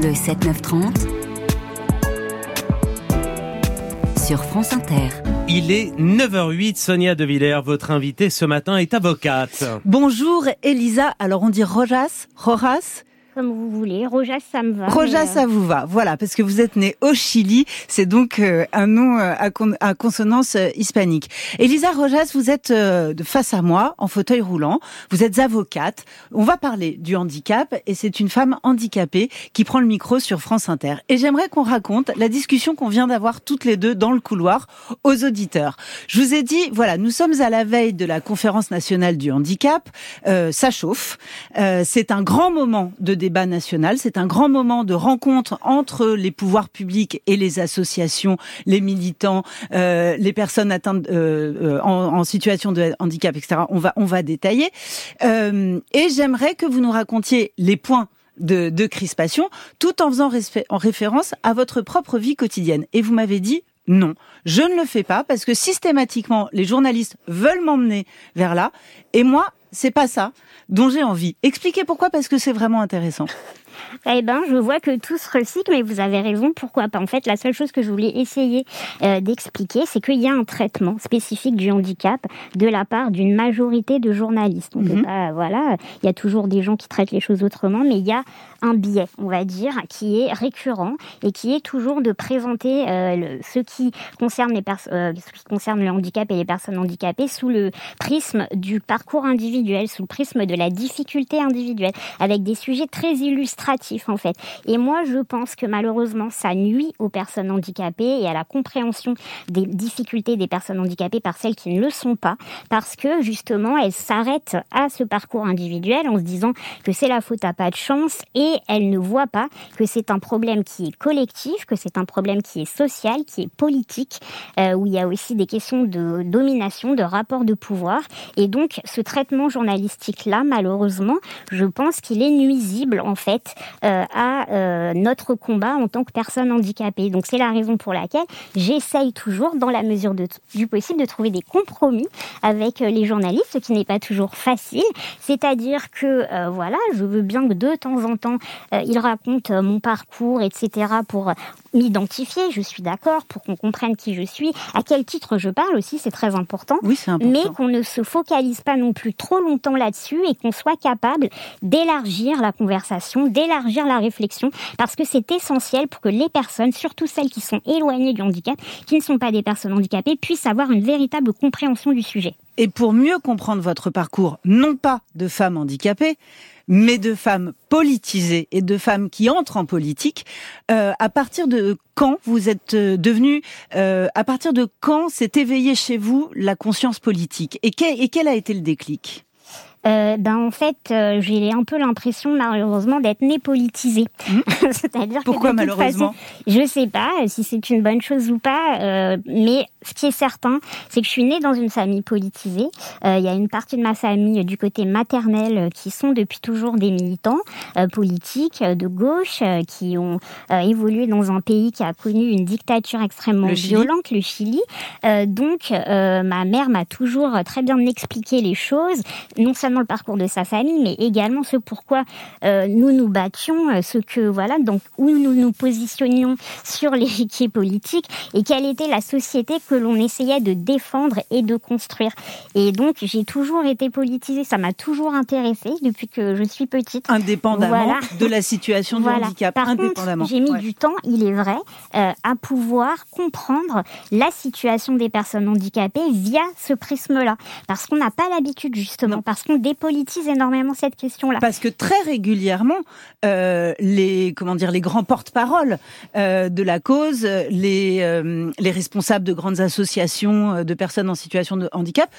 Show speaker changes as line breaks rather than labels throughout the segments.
Le 7-9-30 sur France Inter.
Il est 9h08, Sonia De Villers, votre invitée ce matin est avocate.
Bonjour Elisa, alors on dit Rojas, Rojas
comme vous voulez. Rojas, ça me va.
Rojas, ça vous va. Voilà, parce que vous êtes né au Chili. C'est donc euh, un nom euh, à, consonance euh, hispanique. Elisa Rojas, vous êtes face à moi, en fauteuil roulant. Vous êtes avocate. On va parler du handicap et c'est une femme handicapée qui prend le micro sur France Inter. Et j'aimerais qu'on raconte la discussion qu'on vient d'avoir toutes les deux dans le couloir aux auditeurs. Je vous ai dit, voilà, nous sommes à la veille de la conférence nationale du handicap. ça chauffe. c'est un grand moment de débat débat national. C'est un grand moment de rencontre entre les pouvoirs publics et les associations, les militants, euh, les personnes atteintes euh, euh, en, situation de handicap, etc. On va on va détailler. et j'aimerais que vous nous racontiez les points de, de, crispation, tout en faisant en référence à votre propre vie quotidienne. Et vous m'avez dit non, je ne le fais pas parce que systématiquement les journalistes veulent m'emmener vers là, et moi c'est pas ça dont j'ai envie. Expliquez pourquoi, parce que c'est vraiment intéressant.
Eh ben, je vois que tout se recycle, mais vous avez raison. Pourquoi pas En fait, la seule chose que je voulais essayer euh, d'expliquer, c'est qu'il y a un traitement spécifique du handicap de la part d'une majorité de journalistes. Mhm. voilà, il y a toujours des gens qui traitent les choses autrement, mais il y a un biais, on va dire, qui est récurrent et qui est toujours de présenter euh, ce qui concerne les euh, ce qui concerne le handicap et les personnes handicapées sous le prisme du parcours individuel, sous le prisme de la difficulté individuelle, avec des sujets très illustratifs en fait. Et moi, je pense que malheureusement, ça nuit aux personnes handicapées et à la compréhension des difficultés des personnes handicapées par celles qui ne le sont pas, parce que justement, elles s'arrêtent à ce parcours individuel en se disant que c'est la faute à pas de chance et et elle ne voit pas que c'est un problème qui est collectif, que c'est un problème qui est social, qui est politique, euh, où il y a aussi des questions de domination, de rapport de pouvoir. Et donc, ce traitement journalistique-là, malheureusement, je pense qu'il est nuisible, en fait, euh, à euh, notre combat en tant que personne handicapée. Donc, c'est la raison pour laquelle j'essaye toujours, dans la mesure du possible, de trouver des compromis avec les journalistes, ce qui n'est pas toujours facile. C'est-à-dire que, voilà, je veux bien que de temps en temps, euh, il raconte euh, mon parcours, etc., pour m'identifier, je suis d'accord, pour qu'on comprenne qui je suis, à quel titre je parle aussi, c'est très important.
Oui, c'est important.
Mais qu'on ne se focalise pas non plus trop longtemps là-dessus et qu'on soit capable d'élargir la conversation, d'élargir la réflexion, parce que c'est essentiel pour que les personnes, surtout celles qui sont éloignées du handicap, qui ne sont pas des personnes handicapées, puissent avoir une véritable compréhension du sujet.
Et pour mieux comprendre votre parcours, non pas de femme handicapée, mais de femmes politisées et de femmes qui entrent en politique. Euh, à partir de quand vous êtes euh, devenue, euh, à partir de quand s'est éveillée chez vous la conscience politique? Et quel a été le déclic?
Euh, ben en fait, euh, j'ai un peu l'impression malheureusement d'être née politisée.
Mmh. C'est-à-dire pourquoi malheureusement
Je sais pas si c'est une bonne chose ou pas, euh, mais ce qui est certain, c'est que je suis née dans une famille politisée. Il y a une partie de ma famille du côté maternel qui sont depuis toujours des militants politiques de gauche qui ont évolué dans un pays qui a connu une dictature extrêmement violente, le Chili. donc ma mère m'a toujours très bien expliqué les choses, non seulement le parcours de sa famille, mais également ce pourquoi euh, nous nous battions, euh, ce que voilà, donc où nous nous positionnions sur l'échiquier politique et quelle était la société que l'on essayait de défendre et de construire. Et donc j'ai toujours été politisée, ça m'a toujours intéressée depuis que je suis petite.
Indépendamment de la situation du handicap.
Par indépendamment. J'ai mis du temps, il est vrai, euh, à pouvoir comprendre la situation des personnes handicapées via ce prisme-là, parce qu'on n'a pas l'habitude justement, parce qu'on dépolitise énormément cette question-là.
Parce que très régulièrement, euh, les comment dire, les grands porte-parole euh, de la cause, les euh, les responsables de grandes associations de personnes en situation de handicap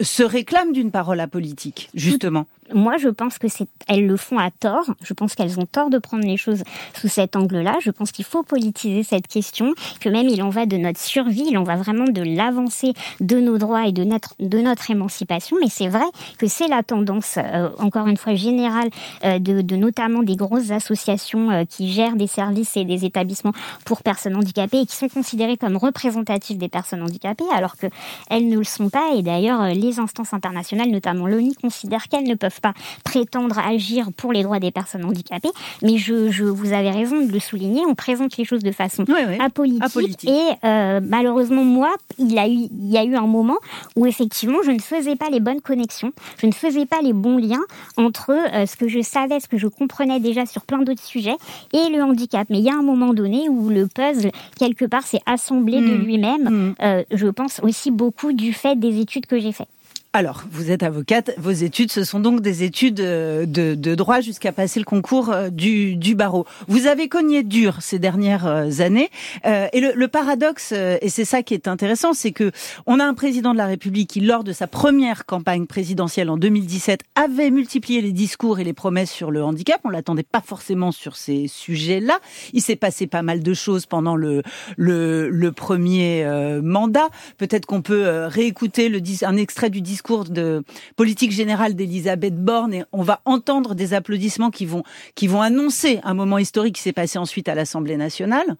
se réclament d'une parole apolitique, justement.
Moi, je pense que c'est elles le font à tort. Je pense qu'elles ont tort de prendre les choses sous cet angle-là. Je pense qu'il faut politiser cette question, que même il en va de notre survie, il en va vraiment de l'avancée de nos droits et de notre de notre émancipation. Mais c'est vrai que c'est la la tendance, encore une fois générale, de, de, notamment des grosses associations qui gèrent des services et des établissements pour personnes handicapées et qui sont considérées comme représentatives des personnes handicapées, alors que elles ne le sont pas. Et d'ailleurs, les instances internationales, notamment l'ONU, considèrent qu'elles ne peuvent pas prétendre agir pour les droits des personnes handicapées. Mais je, je vous avez raison de le souligner, on présente les choses de façon apolitique, Et euh, malheureusement, moi, il, a eu, il y a eu un moment où effectivement, je ne faisais pas les bonnes connexions, je ne faisais pas les bons liens entre euh, ce que je savais, ce que je comprenais déjà sur plein d'autres sujets et le handicap. Mais il y a un moment donné où le puzzle, quelque part, s'est assemblé de hmm. lui-même. Hmm. Euh, je pense aussi beaucoup du fait des études que j'ai faites.
Alors, vous êtes avocate, vos études, ce sont donc des études euh, de, de droit jusqu'à passer le concours euh, du, du, barreau. Vous avez cogné dur ces dernières euh, années, et le, le paradoxe, et c'est ça qui est intéressant, c'est que on a un président de la République qui, lors de sa première campagne présidentielle en 2017, avait multiplié les discours et les promesses sur le handicap. On l'attendait pas forcément sur ces sujets-là. Il s'est passé pas mal de choses pendant le, le, le premier mandat. Peut-être qu'on peut réécouter le, un extrait du discours discours de politique générale d'Elisabeth Borne et on va entendre des applaudissements qui vont, qui vont annoncer un moment historique qui s'est passé ensuite à l'Assemblée nationale.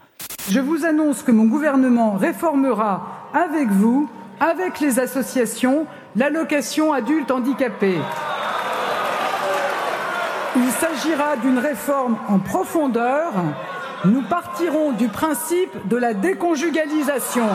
Je vous annonce que mon gouvernement réformera avec vous, avec les associations, l'allocation adulte handicapé. Il s'agira d'une réforme en profondeur. Nous partirons du principe de la déconjugalisation.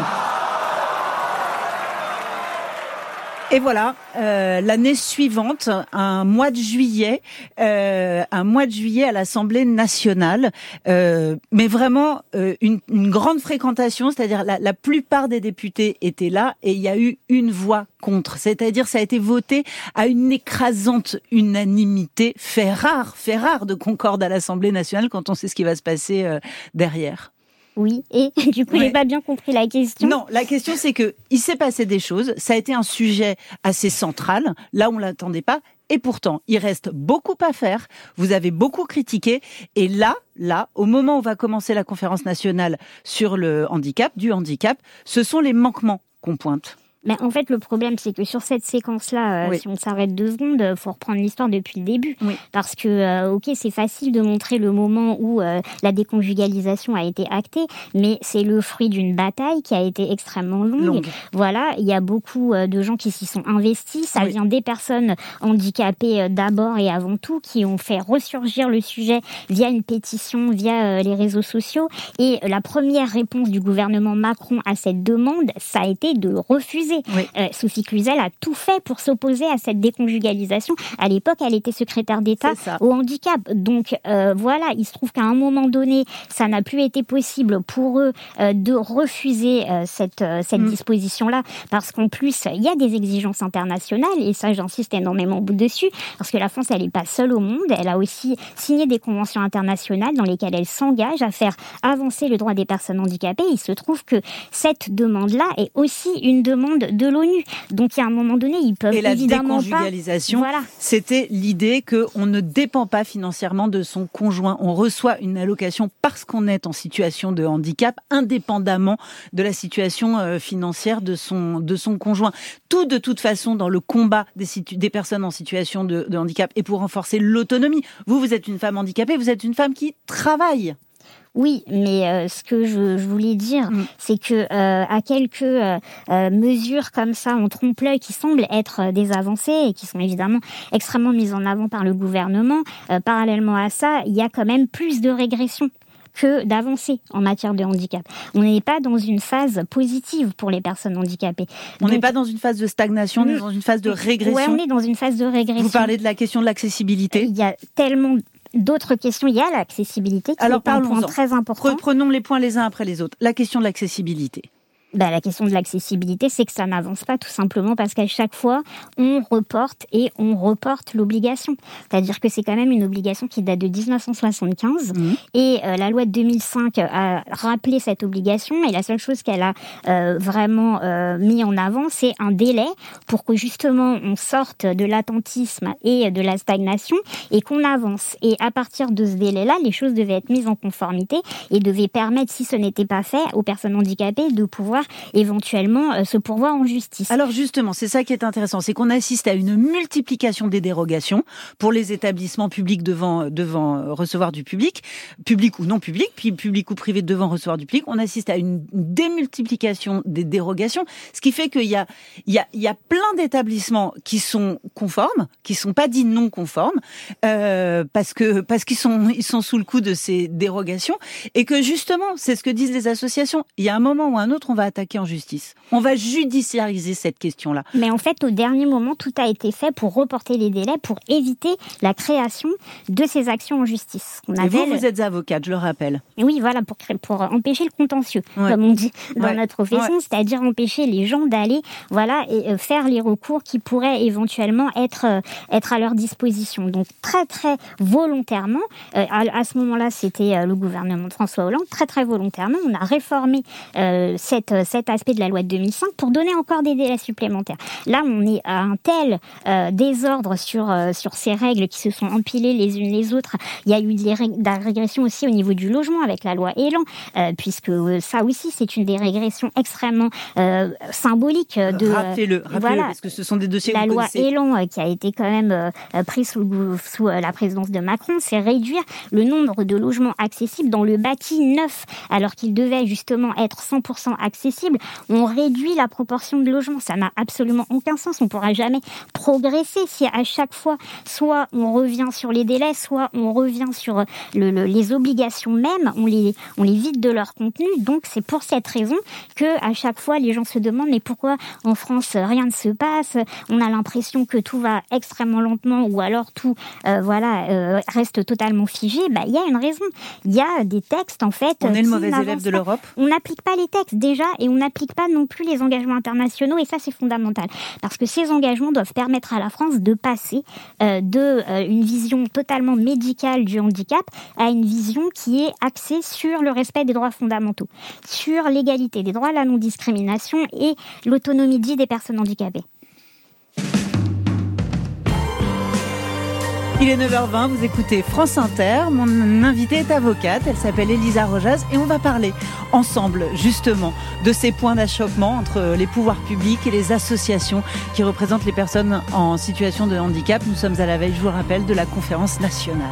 Et voilà, euh, l'année suivante, un mois de juillet, euh, un mois de juillet à l'Assemblée nationale, euh, mais vraiment euh, une, une, grande fréquentation, c'est-à-dire la, la, plupart des députés étaient là et il y a eu une voix contre, c'est-à-dire ça a été voté à une écrasante unanimité, fait rare, fait rare de concorde à l'Assemblée nationale quand on sait ce qui va se passer euh, derrière.
Oui, et du coup, j'ai pas bien compris la question.
Non, la question c'est que il s'est passé des choses. Ça a été un sujet assez central. Là, on l'attendait pas. Et pourtant, il reste beaucoup à faire. Vous avez beaucoup critiqué. Et là, là, au moment où va commencer la conférence nationale sur le handicap, du handicap, ce sont les manquements qu'on pointe.
Mais en fait, le problème, c'est que sur cette séquence-là, euh, si on s'arrête deux secondes, il faut reprendre l'histoire depuis le début. Parce que, euh, ok, c'est facile de montrer le moment où euh, la déconjugalisation a été actée, mais c'est le fruit d'une bataille qui a été extrêmement longue. Voilà, il y a beaucoup de gens qui s'y sont investis. Ça vient des personnes handicapées d'abord et avant tout, qui ont fait ressurgir le sujet via une pétition, via les réseaux sociaux. Et la première réponse du gouvernement Macron à cette demande, ça a été de refuser euh, Sophie Cluzel a tout fait pour s'opposer à cette déconjugalisation. À l'époque, elle était secrétaire d'État au handicap. Donc euh, voilà, il se trouve qu'à un moment donné, ça n'a plus été possible pour eux euh, de refuser cette, cette mm. disposition-là, parce qu'en plus, il y a des exigences internationales, et ça, j'insiste énormément dessus, parce que la France, elle n'est pas seule au monde, elle a aussi signé des conventions internationales dans lesquelles elle s'engage à faire avancer le droit des personnes handicapées. Il se trouve que cette demande-là est aussi une demande de l'ONU. Donc il y a un moment donné, ils peuvent
Et la
évidemment
déconjugalisation, c'était l'idée qu'on ne dépend pas financièrement de son conjoint. On reçoit une allocation parce qu'on est en situation de handicap, indépendamment de la situation euh, financière de son de son conjoint. Tout de toute façon dans le combat des, des personnes en situation de, de handicap et pour renforcer l'autonomie. Vous, vous êtes une femme handicapée, vous êtes une femme qui travaille.
Oui, mais euh, ce que je, voulais dire, mm. c'est que euh, à quelques euh, mesures comme ça en trompe-l'œil qui semblent être des avancées et qui sont évidemment extrêmement mises en avant par le gouvernement, parallèlement à ça, il y a quand même plus de régression que d'avancer en matière de handicap. On n'est pas dans une phase positive pour les personnes handicapées.
On n'est pas dans une phase de stagnation, on est dans une phase de régression.
Oui, on est dans une phase de régression.
Vous parlez de la question de l'accessibilité.
Il y a tellement d'autres questions. Il y a l'accessibilité qui Alors, est un point très important.
Prenons les points les uns après les autres. La question de l'accessibilité.
Bah, la question de l'accessibilité, c'est que ça n'avance pas tout simplement parce qu'à chaque fois, on reporte et on reporte l'obligation. C'est-à-dire que c'est quand même une obligation qui date de 1975 mmh. et euh, la loi de 2005 a rappelé cette obligation et la seule chose qu'elle a euh, vraiment euh, mis en avant, c'est un délai pour que justement on sorte de l'attentisme et de la stagnation et qu'on avance. Et à partir de ce délai-là, les choses devaient être mises en conformité et devaient permettre, si ce n'était pas fait, aux personnes handicapées de pouvoir éventuellement se pourvoir en justice.
Alors justement, c'est ça qui est intéressant, c'est qu'on assiste à une multiplication des dérogations pour les établissements publics devant devant recevoir du public, public ou non public, puis public ou privé devant recevoir du public. On assiste à une démultiplication des dérogations, ce qui fait qu'il y a il y a il y a plein d'établissements qui sont conformes, qui sont pas dits non conformes, euh, parce que parce qu'ils sont ils sont sous le coup de ces dérogations et que justement, c'est ce que disent les associations. Il y a un moment ou un autre, on va attaquer en justice. On va judiciariser cette question-là.
Mais en fait, au dernier moment, tout a été fait pour reporter les délais, pour éviter la création de ces actions en justice.
On et vous, vous êtes avocate, je le rappelle.
Et oui, voilà, pour, pour empêcher le contentieux, comme on dit dans notre profession, c'est-à-dire empêcher les gens d'aller, voilà, et euh, faire les recours qui pourraient éventuellement être euh, être à leur disposition. Donc très très volontairement, euh, à, ce moment-là, c'était le gouvernement de François Hollande, très très volontairement, on a réformé cette, cet aspect de la loi de 2005 pour donner encore des délais supplémentaires. Là, on est à un tel désordre sur sur ces règles qui se sont empilées les unes les autres. Il y a eu de la régression aussi au niveau du logement avec la loi Elan, puisque ça aussi c'est une des régressions extrêmement symboliques de
rappelez-le, voilà, parce que ce sont des dossiers
la
que
loi
connaissez.
Elan qui a été quand même prise sous, sous la présidence de Macron, c'est réduire le nombre de logements accessibles dans le bâti neuf, alors qu'il devait justement être 100% accessible. On réduit la proportion de logements, ça n'a absolument aucun sens. On pourra jamais progresser si à chaque fois, soit on revient sur les délais, soit on revient sur le, les obligations même, on les, on les vide de leur contenu. Donc c'est pour cette raison que à chaque fois les gens se demandent mais pourquoi en France rien ne se passe? On a l'impression que tout va extrêmement lentement ou alors tout euh, voilà euh, reste totalement figé. Bah il y a une raison. Il y a des textes en fait.
On est le mauvais élève de l'Europe.
On n'applique pas les textes déjà et on n'applique pas non plus les engagements internationaux et ça c'est fondamental parce que ces engagements doivent permettre à la France de passer euh, de une vision totalement médicale du handicap à une vision qui est axée sur le respect des droits fondamentaux, sur l'égalité des droits, la non-discrimination et l'autonomie des personnes handicapées.
Il est 9h20, vous écoutez France Inter. Mon invitée est avocate, elle s'appelle Elisa Rojas et on va parler ensemble justement de ces points d'achoppement entre les pouvoirs publics et les associations qui représentent les personnes en situation de handicap. Nous sommes à la veille, je vous rappelle, de la conférence nationale.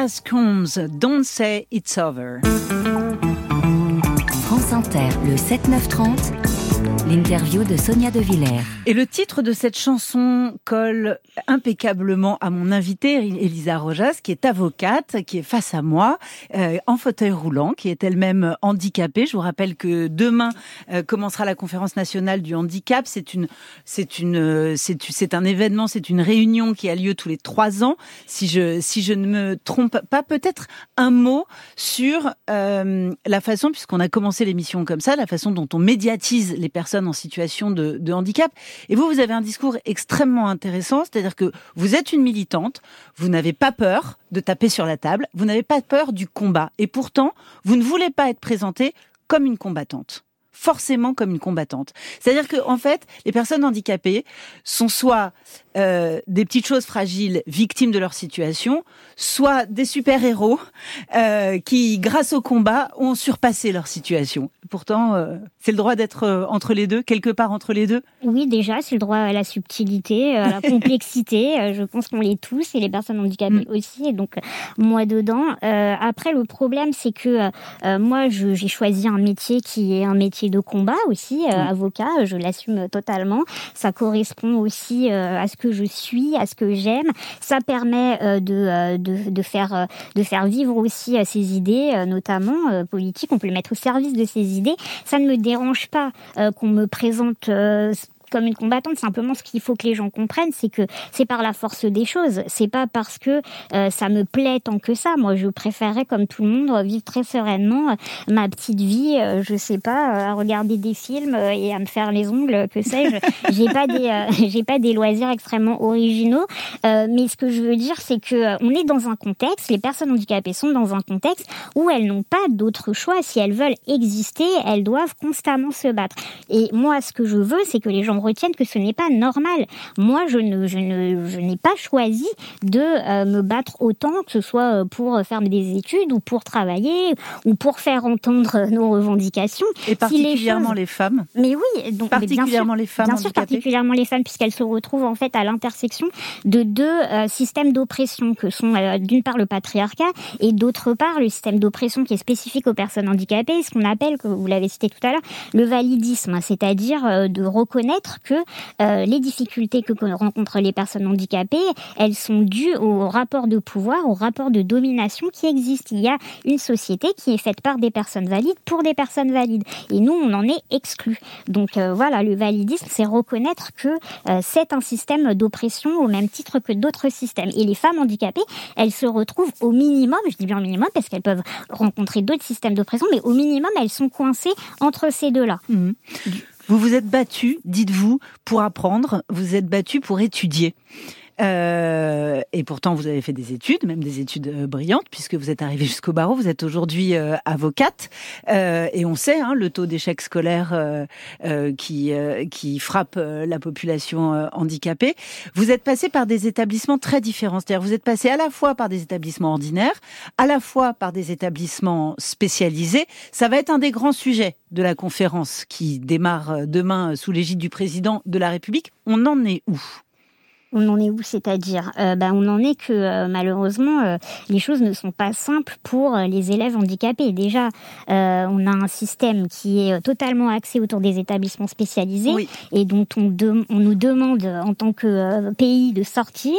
Gas Combs, Don't Say It's Over.
France Inter, le 7-9-30, l'interview de Sonia De Villers.
Et le titre de cette chanson colle impeccablement à mon invitée, Elisa Rojas, qui est avocate, qui est face à moi, euh, en fauteuil roulant, qui est elle-même handicapée. Je vous rappelle que demain euh, commencera la conférence nationale du handicap. C'est une, c'est une, euh, c'est, un événement, c'est une réunion qui a lieu tous les trois ans. Si je, si je ne me trompe pas, peut-être un mot sur la façon, puisqu'on a commencé l'émission comme ça, la façon dont on médiatise les personnes en situation de, handicap. Et vous, vous avez un discours extrêmement intéressant, c'est-à-dire que vous êtes une militante, vous n'avez pas peur de taper sur la table, vous n'avez pas peur du combat, et pourtant, vous ne voulez pas être présentée comme une combattante forcément comme une combattante. C'est-à-dire que en fait, les personnes handicapées sont soit euh, des petites choses fragiles, victimes de leur situation, soit des super-héros euh, qui, grâce au combat, ont surpassé leur situation. Pourtant, euh, c'est le droit d'être euh, entre les deux, quelque part entre les deux?
Oui, déjà, c'est le droit à la subtilité, à la complexité. Euh, je pense qu'on l'est tous, et les personnes handicapées
Mm.
aussi, et donc moi dedans. Euh, après, le problème, c'est que euh, moi, j'ai choisi un métier qui est un métier de combat aussi, euh,
Mm.
avocat, je l'assume totalement. Ça correspond aussi euh, à ce que je suis, à ce que j'aime. Ça permet euh, de, euh, de, de, faire, euh, de faire vivre aussi euh, ces idées, euh, notamment euh, politiques. On peut les mettre au service de ces idées. Ça ne me dérange pas euh, qu'on me présente euh, comme une combattante. Simplement, ce qu'il faut que les gens comprennent, c'est que c'est par la force des choses. C'est pas parce que euh, ça me plaît tant que ça. Moi, je préférerais, comme tout le monde, vivre très sereinement euh, ma petite vie. euh, je sais pas, euh, à regarder des films et à me faire les ongles, que sais-je. j'ai pas des, euh, j'ai pas des loisirs extrêmement originaux. Mais ce que je veux dire, c'est que on est dans un contexte. Les personnes handicapées sont dans un contexte où elles n'ont pas d'autre choix. Si elles veulent exister, elles doivent constamment se battre. Et moi, ce que je veux, c'est que les gens retiennent que ce n'est pas normal. Moi, je ne, je ne, je n'ai pas choisi de euh, me battre autant, que ce soit euh, pour faire des études ou pour travailler ou pour faire entendre euh, nos revendications.
Et particulièrement
choses-
les femmes.
Mais oui, donc mais bien sûr,
Particulièrement les femmes
Bien sûr, particulièrement les femmes, puisqu'elles se retrouvent en fait à l'intersection de deux euh, systèmes d'oppression que sont euh, d'une part le patriarcat et d'autre part le système d'oppression qui est spécifique aux personnes handicapées, ce qu'on appelle, que vous l'avez cité tout à l'heure, le validisme, c'est-à-dire euh, de reconnaître que euh, les difficultés que rencontrent les personnes handicapées, elles sont dues au rapport de pouvoir, au rapport de domination qui existe. Il y a une société qui est faite par des personnes valides pour des personnes valides, et nous on en est exclus. Donc euh, voilà, le validisme, c'est reconnaître que euh, c'est un système d'oppression au même titre que d'autres systèmes. Et les femmes handicapées, elles se retrouvent au minimum, je dis bien au minimum parce qu'elles peuvent rencontrer d'autres systèmes d'oppression, mais au minimum, elles sont coincées entre ces deux-là.
Mhm. Vous vous êtes battu, dites-vous, pour apprendre, vous êtes battu pour étudier. Euh, et pourtant, vous avez fait des études, même des études euh, brillantes, puisque vous êtes arrivé jusqu'au barreau. Vous êtes aujourd'hui euh, avocate, Euh, et on sait hein, le taux d'échec scolaire euh, euh, qui qui frappe la population handicapée. Vous êtes passé par des établissements très différents. C'est-à-dire, vous êtes passé à la fois par des établissements ordinaires, à la fois par des établissements spécialisés. Ça va être un des grands sujets de la conférence qui démarre demain sous l'égide du président de la République. On en est où?
On en est où C'est-à-dire, euh, ben, on en est que euh, malheureusement, euh, les choses ne sont pas simples pour euh, les élèves handicapés. Déjà, on a un système qui est totalement axé autour des établissements spécialisés
Oui.
et dont on, de- on nous demande en tant que pays de sortir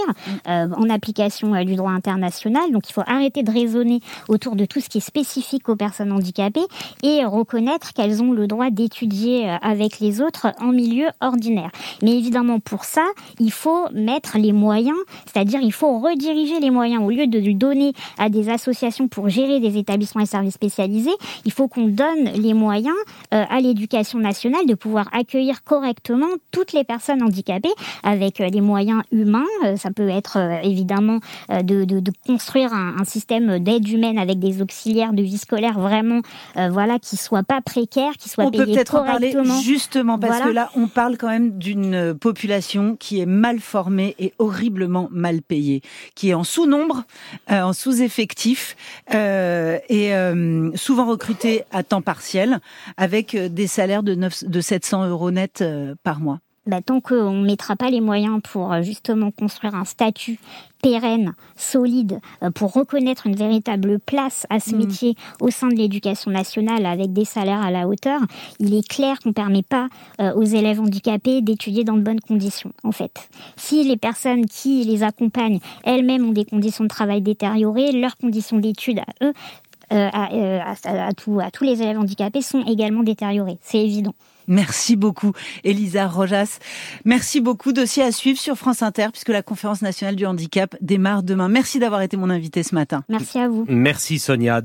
euh, en application du droit international. Donc, il faut arrêter de raisonner autour de tout ce qui est spécifique aux personnes handicapées et reconnaître qu'elles ont le droit d'étudier avec les autres en milieu ordinaire. Mais évidemment, pour ça, il faut mettre les moyens, c'est-à-dire il faut rediriger les moyens. Au lieu de lui donner à des associations pour gérer des établissements et services spécialisés, il faut qu'on donne les moyens euh, à l'éducation nationale de pouvoir accueillir correctement toutes les personnes handicapées avec euh, des moyens humains. Euh, ça peut être euh, évidemment de, de, de construire un, un système d'aide humaine avec des auxiliaires de vie scolaire vraiment, voilà, qui soient pas précaires, qui soient
On peut peut-être en parler justement parce
Voilà.
que là, on parle quand même d'une population qui est mal formée et horriblement mal payée, qui est en sous-nombre, euh, en sous-effectif euh, et euh, souvent recrutée à temps partiel avec des salaires de, 9, de 700 euros net par mois.
Bah, tant qu'on ne mettra pas les moyens pour euh, justement construire un statut pérenne, solide, euh, pour reconnaître une véritable place à ce
Mm.
métier au sein de l'éducation nationale avec des salaires à la hauteur, il est clair qu'on ne permet pas euh, aux élèves handicapés d'étudier dans de bonnes conditions, en fait. Si les personnes qui les accompagnent elles-mêmes ont des conditions de travail détériorées, leurs conditions d'études à eux, à, à- à tout- à tous les élèves handicapés sont également détériorées. C'est évident.
Merci beaucoup, Elisa Rojas. Merci beaucoup. Dossier à suivre sur France Inter, puisque la conférence nationale du handicap démarre demain. Merci d'avoir été mon invité ce matin.
Merci à vous.
Merci Sonia.